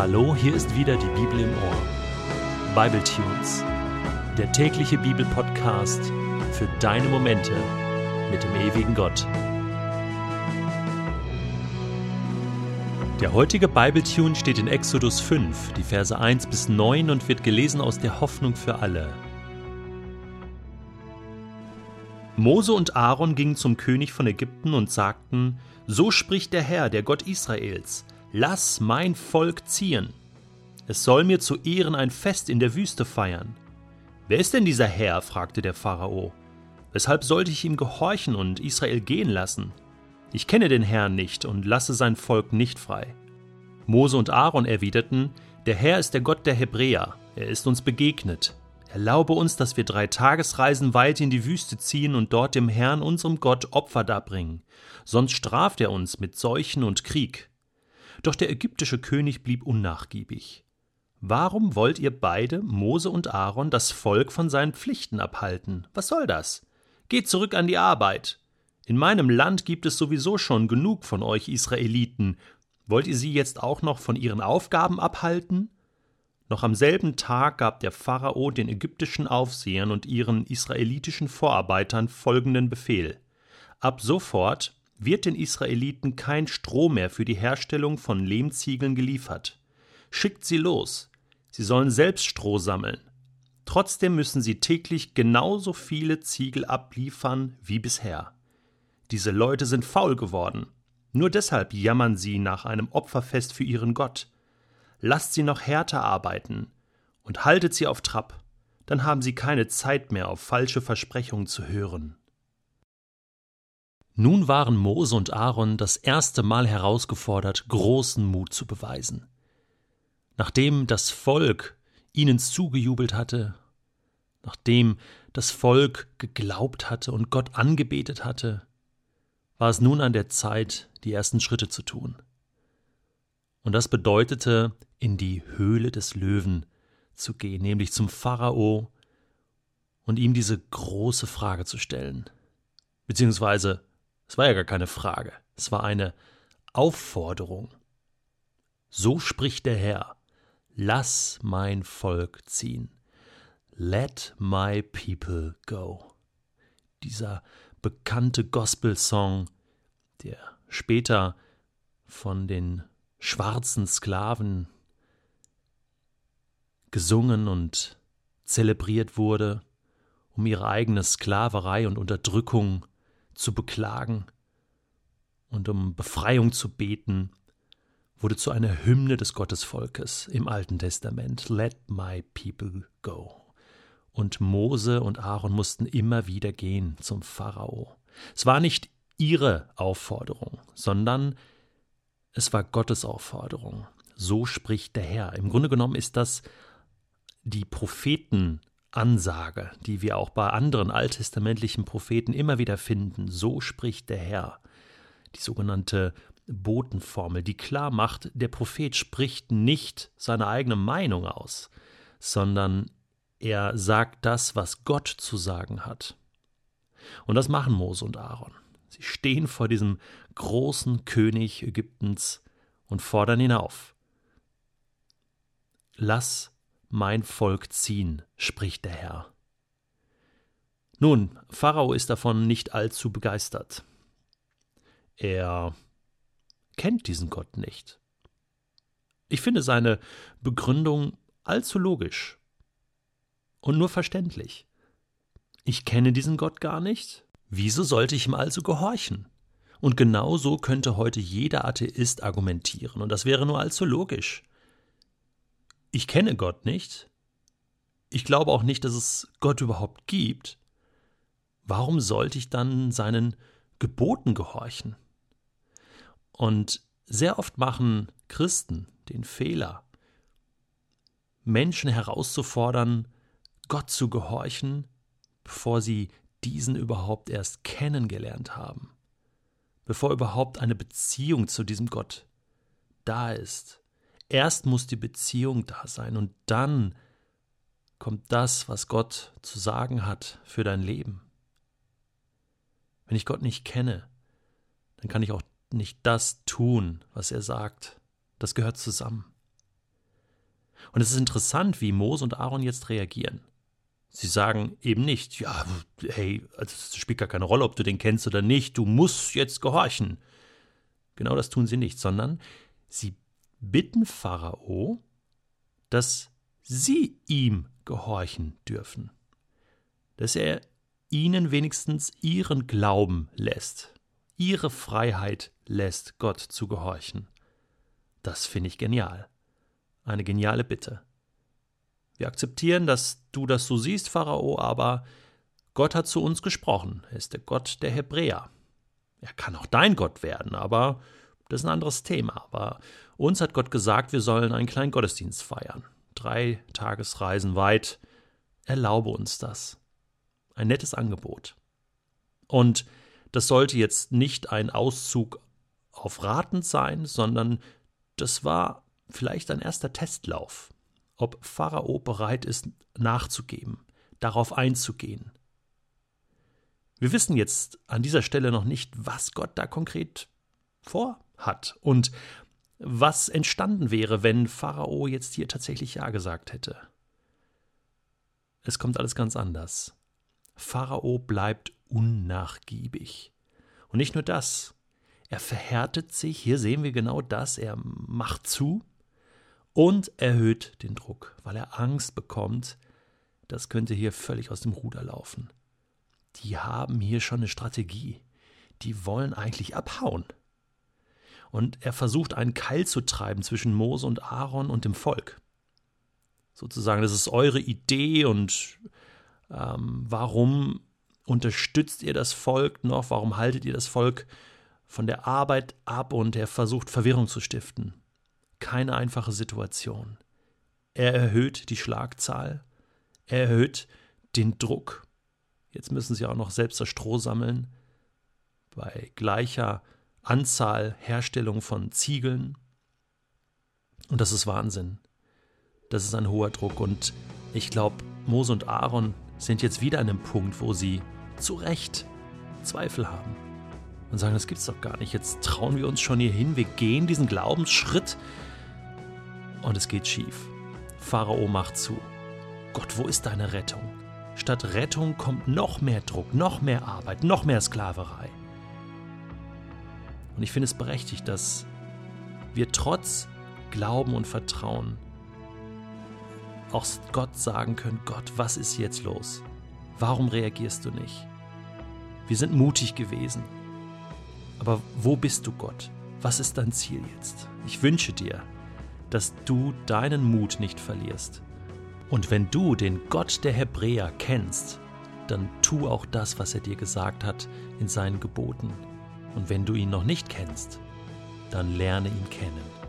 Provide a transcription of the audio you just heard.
Hallo, hier ist wieder die Bibel im Ohr. Bible Tunes, der tägliche Bibelpodcast für deine Momente mit dem ewigen Gott. Der heutige Bible Tune steht in Exodus 5, die Verse 1 bis 9 und wird gelesen aus der Hoffnung für alle. Mose und Aaron gingen zum König von Ägypten und sagten: So spricht der Herr, der Gott Israels: Lass mein Volk ziehen. Es soll mir zu Ehren ein Fest in der Wüste feiern. Wer ist denn dieser Herr? fragte der Pharao. Weshalb sollte ich ihm gehorchen und Israel gehen lassen? Ich kenne den Herrn nicht und lasse sein Volk nicht frei. Mose und Aaron erwiderten, der Herr ist der Gott der Hebräer, er ist uns begegnet. Erlaube uns, dass wir drei Tagesreisen weit in die Wüste ziehen und dort dem Herrn, unserem Gott, Opfer darbringen. Sonst straft er uns mit Seuchen und Krieg. Doch der ägyptische König blieb unnachgiebig. Warum wollt ihr beide, Mose und Aaron, das Volk von seinen Pflichten abhalten? Was soll das? Geht zurück an die Arbeit. In meinem Land gibt es sowieso schon genug von euch Israeliten. Wollt ihr sie jetzt auch noch von ihren Aufgaben abhalten? Noch am selben Tag gab der Pharao den ägyptischen Aufsehern und ihren israelitischen Vorarbeitern folgenden Befehl. Ab sofort wird den Israeliten kein Stroh mehr für die Herstellung von Lehmziegeln geliefert. Schickt sie los. Sie sollen selbst Stroh sammeln. Trotzdem müssen sie täglich genauso viele Ziegel abliefern wie bisher. Diese Leute sind faul geworden. Nur deshalb jammern sie nach einem Opferfest für ihren Gott. Lasst sie noch härter arbeiten und haltet sie auf Trab, dann haben sie keine Zeit mehr auf falsche Versprechungen zu hören. Nun waren Mose und Aaron das erste Mal herausgefordert, großen Mut zu beweisen. Nachdem das Volk ihnen zugejubelt hatte, nachdem das Volk geglaubt hatte und Gott angebetet hatte, war es nun an der Zeit, die ersten Schritte zu tun. Und das bedeutete, in die Höhle des Löwen zu gehen, nämlich zum Pharao und ihm diese große Frage zu stellen, beziehungsweise es war ja gar keine Frage, es war eine Aufforderung. So spricht der Herr, lass mein Volk ziehen. Let my people go. Dieser bekannte Gospel-Song, der später von den schwarzen Sklaven gesungen und zelebriert wurde, um ihre eigene Sklaverei und Unterdrückung zu beklagen und um Befreiung zu beten, wurde zu einer Hymne des Gottesvolkes im Alten Testament. Let my people go. Und Mose und Aaron mussten immer wieder gehen zum Pharao. Es war nicht ihre Aufforderung, sondern es war Gottes Aufforderung. So spricht der Herr. Im Grunde genommen ist das die Propheten Ansage, die wir auch bei anderen alttestamentlichen Propheten immer wieder finden. So spricht der Herr. Die sogenannte Botenformel, die klar macht, der Prophet spricht nicht seine eigene Meinung aus, sondern er sagt das, was Gott zu sagen hat. Und das machen Mose und Aaron. Sie stehen vor diesem großen König Ägyptens und fordern ihn auf. Lass mein Volk ziehen, spricht der Herr. Nun, Pharao ist davon nicht allzu begeistert. Er kennt diesen Gott nicht. Ich finde seine Begründung allzu logisch und nur verständlich. Ich kenne diesen Gott gar nicht. Wieso sollte ich ihm also gehorchen? Und genau so könnte heute jeder Atheist argumentieren, und das wäre nur allzu logisch. Ich kenne Gott nicht. Ich glaube auch nicht, dass es Gott überhaupt gibt. Warum sollte ich dann seinen Geboten gehorchen? Und sehr oft machen Christen den Fehler, Menschen herauszufordern, Gott zu gehorchen, bevor sie diesen überhaupt erst kennengelernt haben, bevor überhaupt eine Beziehung zu diesem Gott da ist. Erst muss die Beziehung da sein und dann kommt das, was Gott zu sagen hat für dein Leben. Wenn ich Gott nicht kenne, dann kann ich auch nicht das tun, was er sagt. Das gehört zusammen. Und es ist interessant, wie Mose und Aaron jetzt reagieren. Sie sagen eben nicht, ja, hey, also es spielt gar keine Rolle, ob du den kennst oder nicht, du musst jetzt gehorchen. Genau das tun sie nicht, sondern sie bitten Pharao, dass sie ihm gehorchen dürfen, dass er ihnen wenigstens ihren Glauben lässt, ihre Freiheit lässt, Gott zu gehorchen. Das finde ich genial. Eine geniale Bitte. Wir akzeptieren, dass du das so siehst, Pharao, aber Gott hat zu uns gesprochen. Er ist der Gott der Hebräer. Er kann auch dein Gott werden, aber das ist ein anderes Thema. Aber uns hat Gott gesagt, wir sollen einen kleinen Gottesdienst feiern. Drei Tagesreisen weit. Erlaube uns das. Ein nettes Angebot. Und das sollte jetzt nicht ein Auszug auf Raten sein, sondern das war vielleicht ein erster Testlauf, ob Pharao bereit ist, nachzugeben, darauf einzugehen. Wir wissen jetzt an dieser Stelle noch nicht, was Gott da konkret vorhat und was entstanden wäre, wenn Pharao jetzt hier tatsächlich Ja gesagt hätte. Es kommt alles ganz anders. Pharao bleibt unnachgiebig. Und nicht nur das, er verhärtet sich, hier sehen wir genau das, er macht zu und erhöht den Druck, weil er Angst bekommt, das könnte hier völlig aus dem Ruder laufen. Die haben hier schon eine Strategie, die wollen eigentlich abhauen. Und er versucht einen Keil zu treiben zwischen Mose und Aaron und dem Volk. Sozusagen, das ist eure Idee und ähm, warum unterstützt ihr das Volk noch? Warum haltet ihr das Volk von der Arbeit ab? Und er versucht Verwirrung zu stiften. Keine einfache Situation. Er erhöht die Schlagzahl, er erhöht den Druck. Jetzt müssen sie auch noch selbst das Stroh sammeln. Bei gleicher Anzahl Herstellung von Ziegeln. Und das ist Wahnsinn. Das ist ein hoher Druck. Und ich glaube, Mose und Aaron sind jetzt wieder an einem Punkt, wo sie zu Recht Zweifel haben und sagen, das gibt's doch gar nicht. Jetzt trauen wir uns schon hier hin, wir gehen diesen Glaubensschritt und es geht schief. Pharao macht zu. Gott, wo ist deine Rettung? Statt Rettung kommt noch mehr Druck, noch mehr Arbeit, noch mehr Sklaverei. Und ich finde es berechtigt, dass wir trotz Glauben und Vertrauen auch Gott sagen können, Gott, was ist jetzt los? Warum reagierst du nicht? Wir sind mutig gewesen. Aber wo bist du, Gott? Was ist dein Ziel jetzt? Ich wünsche dir, dass du deinen Mut nicht verlierst. Und wenn du den Gott der Hebräer kennst, dann tu auch das, was er dir gesagt hat in seinen Geboten. Und wenn du ihn noch nicht kennst, dann lerne ihn kennen.